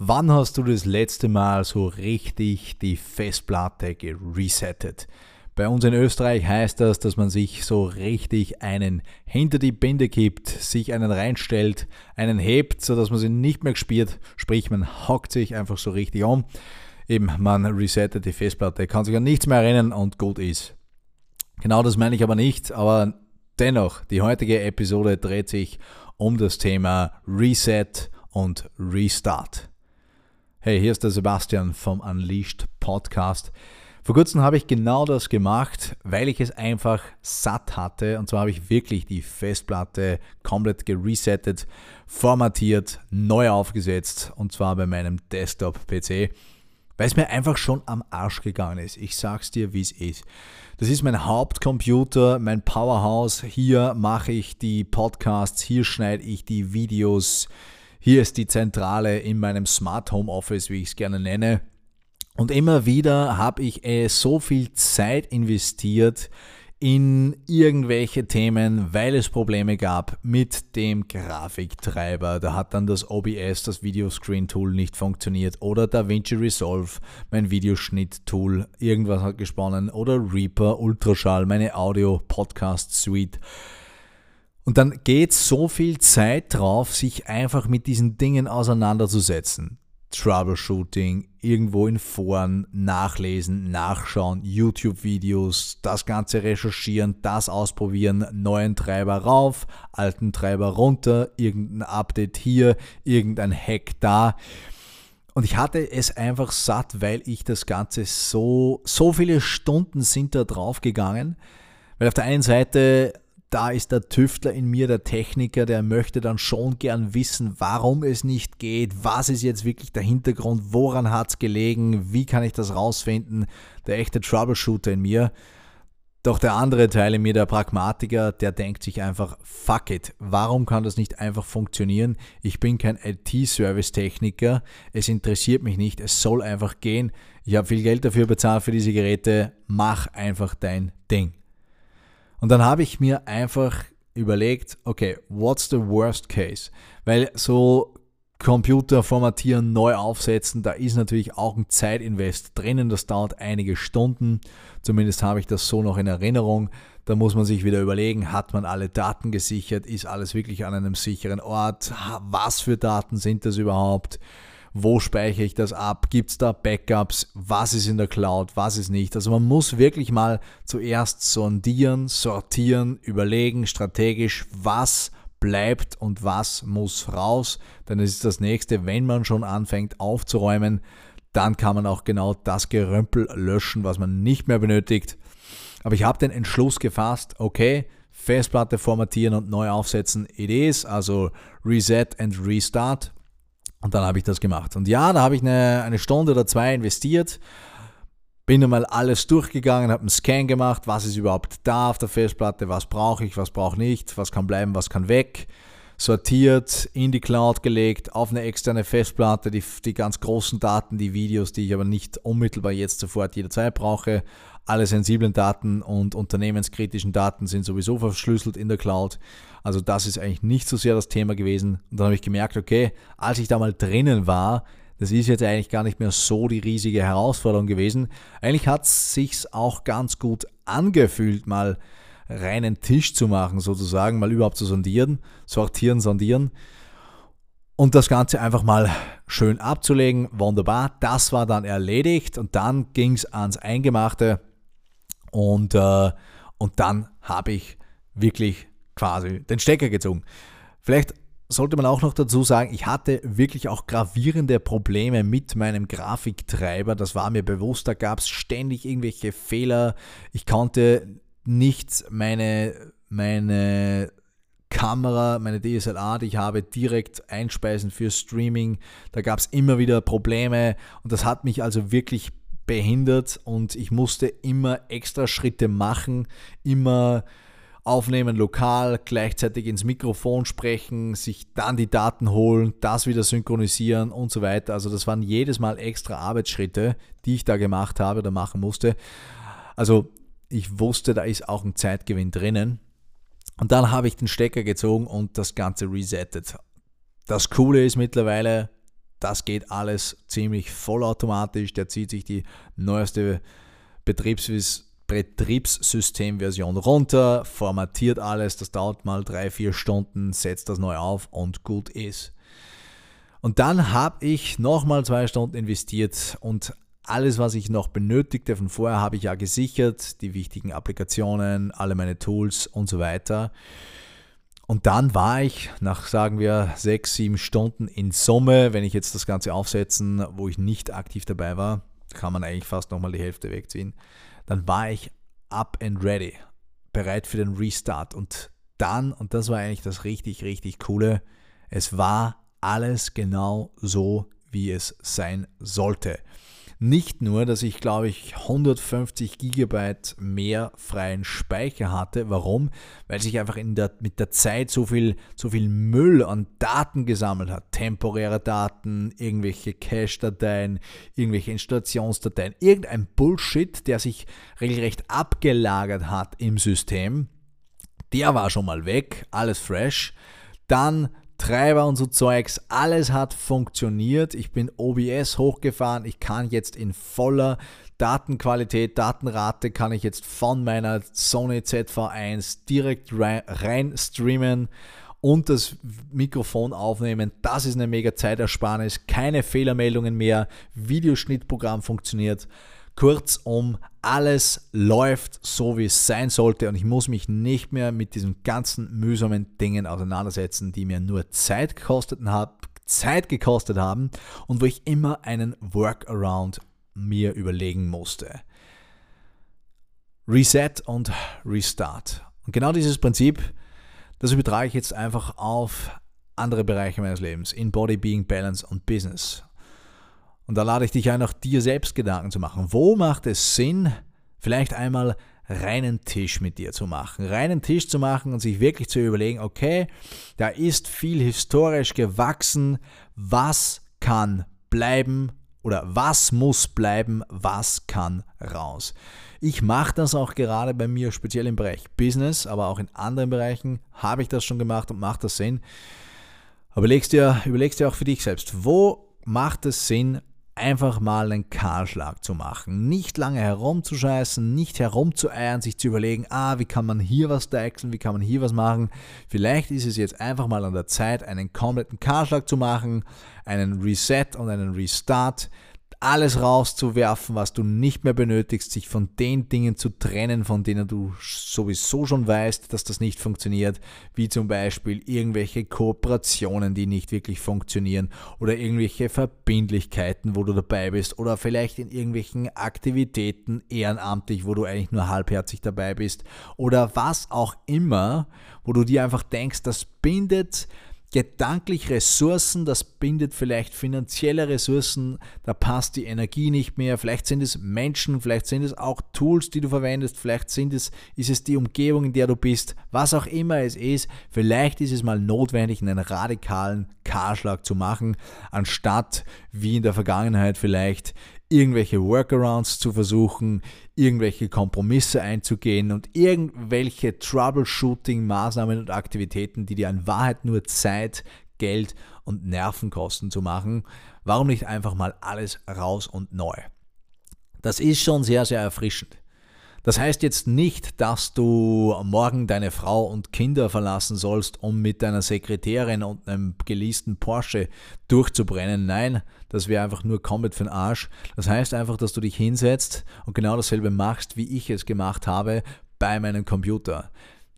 Wann hast du das letzte Mal so richtig die Festplatte geresettet? Bei uns in Österreich heißt das, dass man sich so richtig einen hinter die Binde kippt, sich einen reinstellt, einen hebt, sodass man sie nicht mehr spürt, sprich man hockt sich einfach so richtig um. Eben, man resettet die Festplatte, kann sich an nichts mehr erinnern und gut ist. Genau das meine ich aber nicht, aber dennoch, die heutige Episode dreht sich um das Thema Reset und Restart. Hey, hier ist der Sebastian vom Unleashed Podcast. Vor kurzem habe ich genau das gemacht, weil ich es einfach satt hatte. Und zwar habe ich wirklich die Festplatte komplett geresettet, formatiert, neu aufgesetzt. Und zwar bei meinem Desktop-PC, weil es mir einfach schon am Arsch gegangen ist. Ich sag's dir, wie es ist. Das ist mein Hauptcomputer, mein Powerhouse. Hier mache ich die Podcasts, hier schneide ich die Videos hier ist die Zentrale in meinem Smart Home Office, wie ich es gerne nenne. Und immer wieder habe ich äh, so viel Zeit investiert in irgendwelche Themen, weil es Probleme gab mit dem Grafiktreiber. Da hat dann das OBS, das Videoscreen-Tool, nicht funktioniert. Oder DaVinci Resolve, mein Videoschnitt-Tool, irgendwas hat gesponnen. Oder Reaper, Ultraschall, meine Audio-Podcast-Suite. Und dann geht so viel Zeit drauf, sich einfach mit diesen Dingen auseinanderzusetzen. Troubleshooting, irgendwo in Foren nachlesen, nachschauen, YouTube-Videos, das Ganze recherchieren, das ausprobieren, neuen Treiber rauf, alten Treiber runter, irgendein Update hier, irgendein Hack da. Und ich hatte es einfach satt, weil ich das Ganze so, so viele Stunden sind da drauf gegangen. Weil auf der einen Seite da ist der Tüftler in mir, der Techniker, der möchte dann schon gern wissen, warum es nicht geht, was ist jetzt wirklich der Hintergrund, woran hat es gelegen, wie kann ich das rausfinden, der echte Troubleshooter in mir. Doch der andere Teil in mir, der Pragmatiker, der denkt sich einfach, fuck it, warum kann das nicht einfach funktionieren? Ich bin kein IT-Service-Techniker, es interessiert mich nicht, es soll einfach gehen. Ich habe viel Geld dafür bezahlt für diese Geräte, mach einfach dein Ding. Und dann habe ich mir einfach überlegt, okay, what's the worst case? Weil so Computer formatieren, neu aufsetzen, da ist natürlich auch ein Zeitinvest drinnen, das dauert einige Stunden. Zumindest habe ich das so noch in Erinnerung. Da muss man sich wieder überlegen, hat man alle Daten gesichert, ist alles wirklich an einem sicheren Ort, was für Daten sind das überhaupt? Wo speichere ich das ab, gibt es da Backups, was ist in der Cloud, was ist nicht. Also man muss wirklich mal zuerst sondieren, sortieren, überlegen strategisch, was bleibt und was muss raus. Dann ist das nächste, wenn man schon anfängt aufzuräumen, dann kann man auch genau das Gerümpel löschen, was man nicht mehr benötigt. Aber ich habe den Entschluss gefasst, okay, Festplatte formatieren und neu aufsetzen, it is, also Reset and Restart. Und dann habe ich das gemacht. Und ja, da habe ich eine, eine Stunde oder zwei investiert, bin einmal alles durchgegangen, habe einen Scan gemacht, was ist überhaupt da auf der Festplatte, was brauche ich, was brauche ich nicht, was kann bleiben, was kann weg, sortiert, in die Cloud gelegt, auf eine externe Festplatte, die, die ganz großen Daten, die Videos, die ich aber nicht unmittelbar jetzt sofort jederzeit brauche, alle sensiblen Daten und unternehmenskritischen Daten sind sowieso verschlüsselt in der Cloud. Also das ist eigentlich nicht so sehr das Thema gewesen. Und dann habe ich gemerkt, okay, als ich da mal drinnen war, das ist jetzt eigentlich gar nicht mehr so die riesige Herausforderung gewesen. Eigentlich hat es sich auch ganz gut angefühlt, mal reinen Tisch zu machen, sozusagen, mal überhaupt zu sondieren, sortieren, sondieren und das Ganze einfach mal schön abzulegen. Wunderbar, das war dann erledigt und dann ging es ans Eingemachte. Und, äh, und dann habe ich wirklich quasi den Stecker gezogen. Vielleicht sollte man auch noch dazu sagen, ich hatte wirklich auch gravierende Probleme mit meinem Grafiktreiber. Das war mir bewusst. Da gab es ständig irgendwelche Fehler. Ich konnte nicht meine, meine Kamera, meine DSLR, die ich habe, direkt einspeisen für Streaming. Da gab es immer wieder Probleme und das hat mich also wirklich behindert und ich musste immer extra Schritte machen, immer aufnehmen lokal, gleichzeitig ins Mikrofon sprechen, sich dann die Daten holen, das wieder synchronisieren und so weiter. Also das waren jedes Mal extra Arbeitsschritte, die ich da gemacht habe oder machen musste. Also ich wusste, da ist auch ein Zeitgewinn drinnen. Und dann habe ich den Stecker gezogen und das Ganze resettet. Das Coole ist mittlerweile, das geht alles ziemlich vollautomatisch. Der zieht sich die neueste Betriebs Betriebssystemversion runter, formatiert alles, das dauert mal drei, vier Stunden, setzt das neu auf und gut ist. Und dann habe ich nochmal zwei Stunden investiert und alles, was ich noch benötigte von vorher, habe ich ja gesichert, die wichtigen Applikationen, alle meine Tools und so weiter. Und dann war ich nach, sagen wir, sechs, sieben Stunden in Summe, wenn ich jetzt das Ganze aufsetzen, wo ich nicht aktiv dabei war, kann man eigentlich fast nochmal die Hälfte wegziehen, dann war ich up and ready, bereit für den Restart. Und dann, und das war eigentlich das richtig, richtig coole, es war alles genau so, wie es sein sollte. Nicht nur, dass ich glaube ich 150 Gigabyte mehr freien Speicher hatte. Warum? Weil sich einfach in der, mit der Zeit so viel, so viel Müll an Daten gesammelt hat. Temporäre Daten, irgendwelche Cache-Dateien, irgendwelche Installationsdateien, irgendein Bullshit, der sich regelrecht abgelagert hat im System. Der war schon mal weg, alles fresh. Dann Treiber und so Zeugs, alles hat funktioniert. Ich bin OBS hochgefahren. Ich kann jetzt in voller Datenqualität, Datenrate, kann ich jetzt von meiner Sony ZV1 direkt rein, streamen und das Mikrofon aufnehmen. Das ist eine mega Zeitersparnis. Keine Fehlermeldungen mehr. Videoschnittprogramm funktioniert. Kurzum, alles läuft so, wie es sein sollte und ich muss mich nicht mehr mit diesen ganzen mühsamen Dingen auseinandersetzen, die mir nur Zeit gekostet, hab, Zeit gekostet haben und wo ich immer einen Workaround mir überlegen musste. Reset und Restart. Und genau dieses Prinzip, das übertrage ich jetzt einfach auf andere Bereiche meines Lebens, in Body, Being, Balance und Business. Und da lade ich dich ein, auch dir selbst Gedanken zu machen. Wo macht es Sinn, vielleicht einmal reinen Tisch mit dir zu machen. Reinen Tisch zu machen und sich wirklich zu überlegen, okay, da ist viel historisch gewachsen, was kann bleiben oder was muss bleiben, was kann raus. Ich mache das auch gerade bei mir, speziell im Bereich Business, aber auch in anderen Bereichen habe ich das schon gemacht und macht das Sinn. Überlegst dir, überlegst dir auch für dich selbst, wo macht es Sinn, einfach mal einen Kahlschlag zu machen. Nicht lange herumzuscheißen, nicht herumzueiern, sich zu überlegen, ah, wie kann man hier was deichseln, wie kann man hier was machen. Vielleicht ist es jetzt einfach mal an der Zeit, einen kompletten Kahlschlag zu machen, einen Reset und einen Restart alles rauszuwerfen, was du nicht mehr benötigst, sich von den Dingen zu trennen, von denen du sowieso schon weißt, dass das nicht funktioniert, wie zum Beispiel irgendwelche Kooperationen, die nicht wirklich funktionieren oder irgendwelche Verbindlichkeiten, wo du dabei bist oder vielleicht in irgendwelchen Aktivitäten ehrenamtlich, wo du eigentlich nur halbherzig dabei bist oder was auch immer, wo du dir einfach denkst, das bindet gedanklich Ressourcen, das bindet vielleicht finanzielle Ressourcen, da passt die Energie nicht mehr, vielleicht sind es Menschen, vielleicht sind es auch Tools, die du verwendest, vielleicht sind es, ist es die Umgebung, in der du bist, was auch immer es ist, vielleicht ist es mal notwendig, einen radikalen Kahlschlag zu machen, anstatt wie in der Vergangenheit vielleicht irgendwelche Workarounds zu versuchen, irgendwelche Kompromisse einzugehen und irgendwelche Troubleshooting-Maßnahmen und Aktivitäten, die dir in Wahrheit nur Zeit, Geld und Nervenkosten zu machen. Warum nicht einfach mal alles raus und neu? Das ist schon sehr, sehr erfrischend. Das heißt jetzt nicht, dass du morgen deine Frau und Kinder verlassen sollst, um mit deiner Sekretärin und einem geleasten Porsche durchzubrennen. Nein, das wäre einfach nur komplett für den Arsch. Das heißt einfach, dass du dich hinsetzt und genau dasselbe machst, wie ich es gemacht habe bei meinem Computer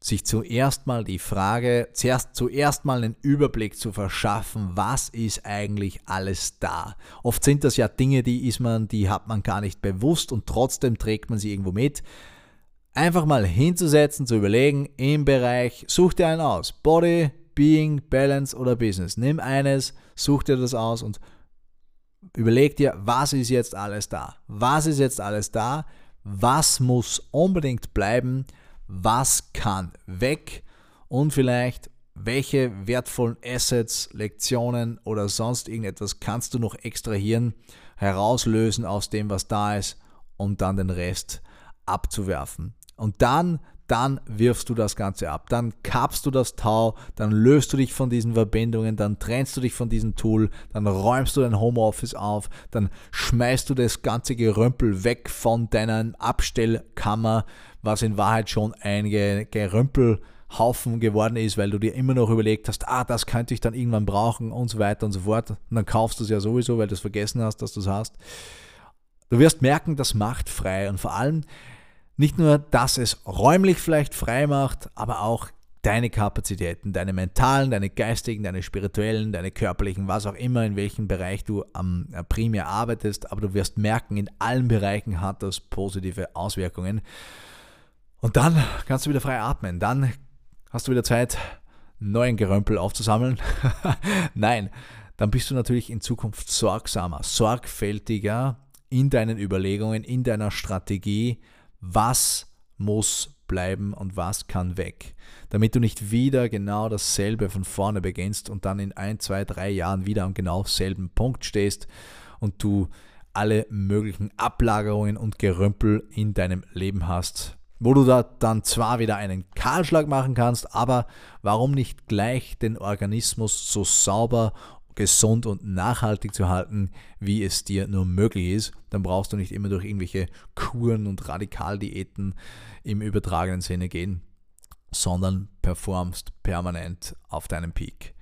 sich zuerst mal die Frage, zuerst, zuerst mal einen Überblick zu verschaffen, was ist eigentlich alles da. Oft sind das ja Dinge, die ist man, die hat man gar nicht bewusst und trotzdem trägt man sie irgendwo mit. Einfach mal hinzusetzen, zu überlegen, im Bereich, such dir einen aus. Body, Being, Balance oder Business. Nimm eines, such dir das aus und überleg dir, was ist jetzt alles da? Was ist jetzt alles da? Was muss unbedingt bleiben? Was kann weg und vielleicht welche wertvollen Assets, Lektionen oder sonst irgendetwas kannst du noch extrahieren, herauslösen aus dem, was da ist und dann den Rest abzuwerfen. Und dann, dann wirfst du das Ganze ab. Dann kappst du das Tau, dann löst du dich von diesen Verbindungen, dann trennst du dich von diesem Tool, dann räumst du dein Homeoffice auf, dann schmeißt du das ganze Gerömpel weg von deiner Abstellkammer, was in Wahrheit schon ein Gerömpel Haufen geworden ist, weil du dir immer noch überlegt hast, ah, das könnte ich dann irgendwann brauchen und so weiter und so fort. Und dann kaufst du es ja sowieso, weil du es vergessen hast, dass du es hast. Du wirst merken, das macht frei und vor allem nicht nur, dass es räumlich vielleicht frei macht, aber auch deine Kapazitäten, deine mentalen, deine geistigen, deine spirituellen, deine körperlichen, was auch immer, in welchem Bereich du am äh, primär arbeitest, aber du wirst merken, in allen Bereichen hat das positive Auswirkungen. Und dann kannst du wieder frei atmen. Dann hast du wieder Zeit, neuen Gerömpel aufzusammeln? Nein, dann bist du natürlich in Zukunft sorgsamer, sorgfältiger in deinen Überlegungen, in deiner Strategie, was muss bleiben und was kann weg, damit du nicht wieder genau dasselbe von vorne beginnst und dann in ein, zwei, drei Jahren wieder am genau selben Punkt stehst und du alle möglichen Ablagerungen und Gerömpel in deinem Leben hast, wo du da dann zwar wieder einen Kahlschlag machen kannst, aber warum nicht gleich den Organismus so sauber, gesund und nachhaltig zu halten, wie es dir nur möglich ist? Dann brauchst du nicht immer durch irgendwelche Kuren und Radikaldiäten im übertragenen Sinne gehen, sondern performst permanent auf deinem Peak.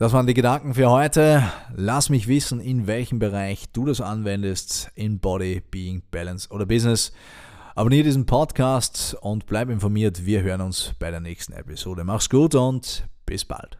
Das waren die Gedanken für heute. Lass mich wissen, in welchem Bereich du das anwendest, in Body, Being, Balance oder Business. Abonniere diesen Podcast und bleib informiert. Wir hören uns bei der nächsten Episode. Mach's gut und bis bald.